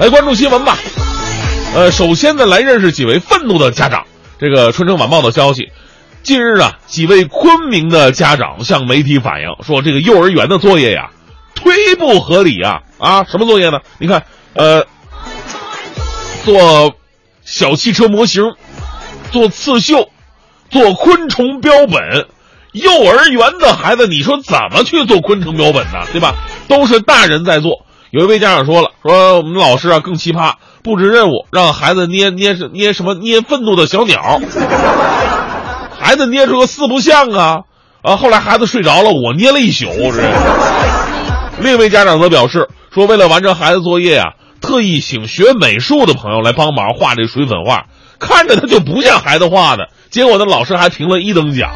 来关注新闻吧。呃，首先呢，来认识几位愤怒的家长。这个《春城晚报》的消息，近日啊，几位昆明的家长向媒体反映说，这个幼儿园的作业呀，忒不合理啊！啊，什么作业呢？你看，呃，做小汽车模型，做刺绣，做昆虫标本。幼儿园的孩子，你说怎么去做昆虫标本呢？对吧？都是大人在做。有一位家长说了，说我们老师啊更奇葩，布置任务让孩子捏捏捏什么捏愤怒的小鸟，孩子捏出个四不像啊啊！后来孩子睡着了，我捏了一宿。这另一位家长则表示说，为了完成孩子作业啊，特意请学美术的朋友来帮忙画这水粉画，看着他就不像孩子画的，结果呢老师还评了一等奖。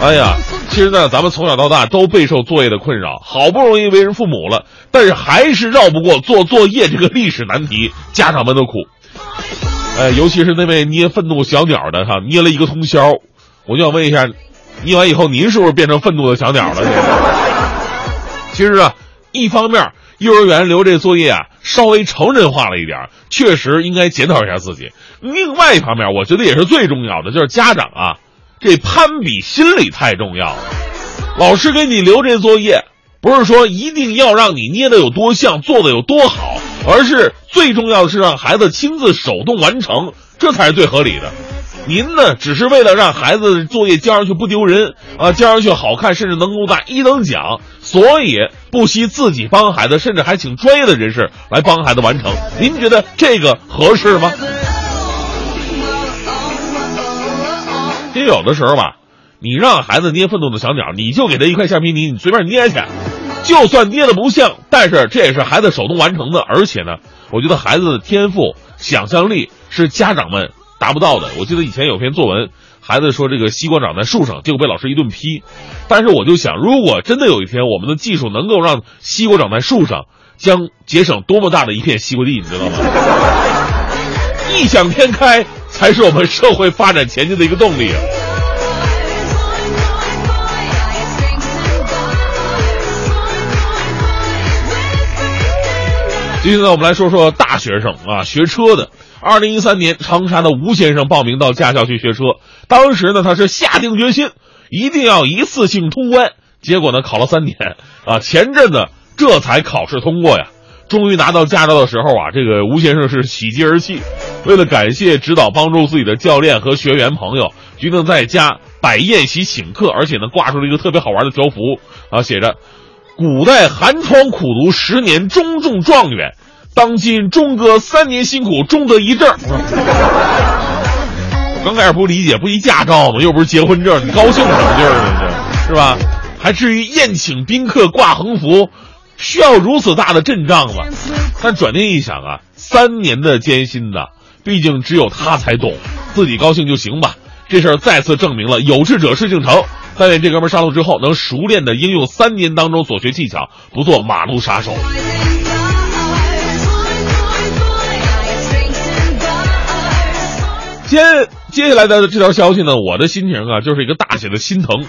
哎呀！其实呢，咱们从小到大都备受作业的困扰，好不容易为人父母了，但是还是绕不过做作业这个历史难题，家长们的苦。哎，尤其是那位捏愤怒小鸟的哈，捏了一个通宵，我就想问一下，捏完以后您是不是变成愤怒的小鸟了？其实啊，一方面幼儿园留这作业啊稍微成人化了一点，确实应该检讨一下自己。另外一方面，我觉得也是最重要的，就是家长啊。这攀比心理太重要了，老师给你留这作业，不是说一定要让你捏的有多像，做的有多好，而是最重要的是让孩子亲自手动完成，这才是最合理的。您呢，只是为了让孩子作业交上去不丢人啊，交上去好看，甚至能够拿一等奖，所以不惜自己帮孩子，甚至还请专业的人士来帮孩子完成。您觉得这个合适吗？其实有的时候吧，你让孩子捏愤怒的小鸟，你就给他一块橡皮泥，你随便捏去，就算捏的不像，但是这也是孩子手动完成的。而且呢，我觉得孩子的天赋、想象力是家长们达不到的。我记得以前有篇作文，孩子说这个西瓜长在树上，结果被老师一顿批。但是我就想，如果真的有一天我们的技术能够让西瓜长在树上，将节省多么大的一片西瓜地，你知道吗？异想天开。才是我们社会发展前进的一个动力啊！今天呢，我们来说说大学生啊，学车的。二零一三年，长沙的吴先生报名到驾校去学车，当时呢，他是下定决心，一定要一次性通关。结果呢，考了三年啊，前阵子这才考试通过呀。终于拿到驾照的时候啊，这个吴先生是喜极而泣。为了感谢指导帮助自己的教练和学员朋友，决定在家摆宴席请客，而且呢挂出了一个特别好玩的条幅啊，写着“古代寒窗苦读十年终中状元，当今钟哥三年辛苦终得一证。”刚开始不理解，不一驾照吗？又不是结婚证，你高兴什么劲儿呢？这是吧？还至于宴请宾客挂横幅？需要如此大的阵仗吗？但转念一想啊，三年的艰辛呐，毕竟只有他才懂，自己高兴就行吧。这事儿再次证明了有志者事竟成。但愿这哥们上路之后能熟练的应用三年当中所学技巧，不做马路杀手。接接下来的这条消息呢，我的心情啊，就是一个大写的心疼。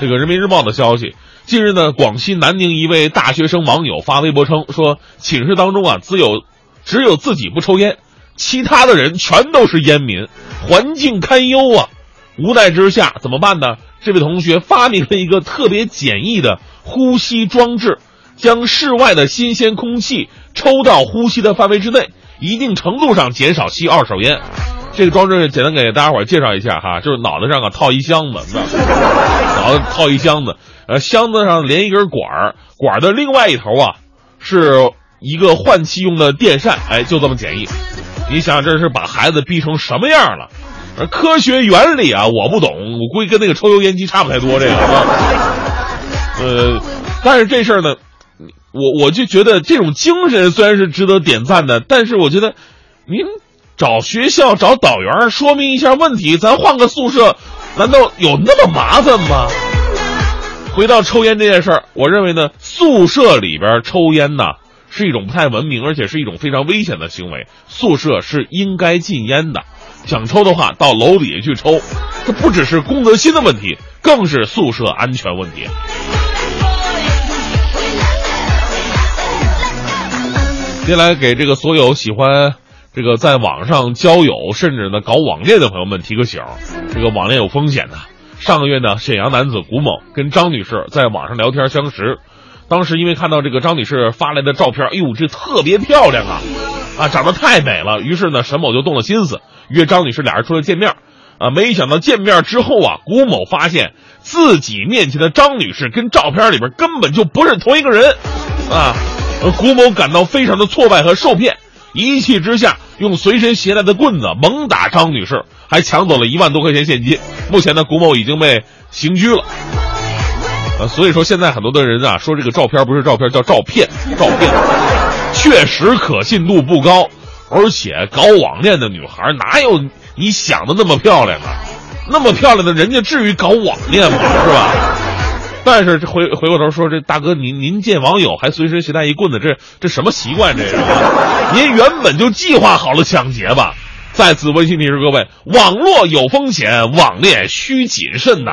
这个人民日报的消息。近日呢，广西南宁一位大学生网友发微博称说，寝室当中啊，只有只有自己不抽烟，其他的人全都是烟民，环境堪忧啊。无奈之下怎么办呢？这位同学发明了一个特别简易的呼吸装置，将室外的新鲜空气抽到呼吸的范围之内，一定程度上减少吸二手烟。这个装置简单给大家伙介绍一下哈，就是脑袋上啊套一箱子，脑袋套一箱子。呃，箱子上连一根管儿，管儿的另外一头啊，是一个换气用的电扇，哎，就这么简易。你想，这是把孩子逼成什么样了？而科学原理啊，我不懂，我估计跟那个抽油烟机差不太多。这个，呃，但是这事儿呢，我我就觉得这种精神虽然是值得点赞的，但是我觉得，您找学校找导员说明一下问题，咱换个宿舍，难道有那么麻烦吗？回到抽烟这件事儿，我认为呢，宿舍里边抽烟呢是一种不太文明，而且是一种非常危险的行为。宿舍是应该禁烟的，想抽的话到楼底下去抽。这不只是公德心的问题，更是宿舍安全问题。接下来给这个所有喜欢这个在网上交友，甚至呢搞网恋的朋友们提个醒儿，这个网恋有风险的。上个月呢，沈阳男子古某跟张女士在网上聊天相识，当时因为看到这个张女士发来的照片，哎呦，这特别漂亮啊，啊，长得太美了。于是呢，沈某就动了心思，约张女士俩人出来见面。啊，没想到见面之后啊，古某发现自己面前的张女士跟照片里边根本就不是同一个人，啊，古某感到非常的挫败和受骗，一气之下用随身携带的棍子猛打张女士，还抢走了一万多块钱现金。目前呢，古某已经被刑拘了。所以说现在很多的人啊说这个照片不是照片，叫照片，照片确实可信度不高，而且搞网恋的女孩哪有？你想的那么漂亮啊，那么漂亮的人家至于搞网恋吗？是吧？但是回回过头说，这大哥您您见网友还随身携带一棍子，这这什么习惯？这是？您原本就计划好了抢劫吧？再次温馨提示各位：网络有风险，网恋需谨慎呐。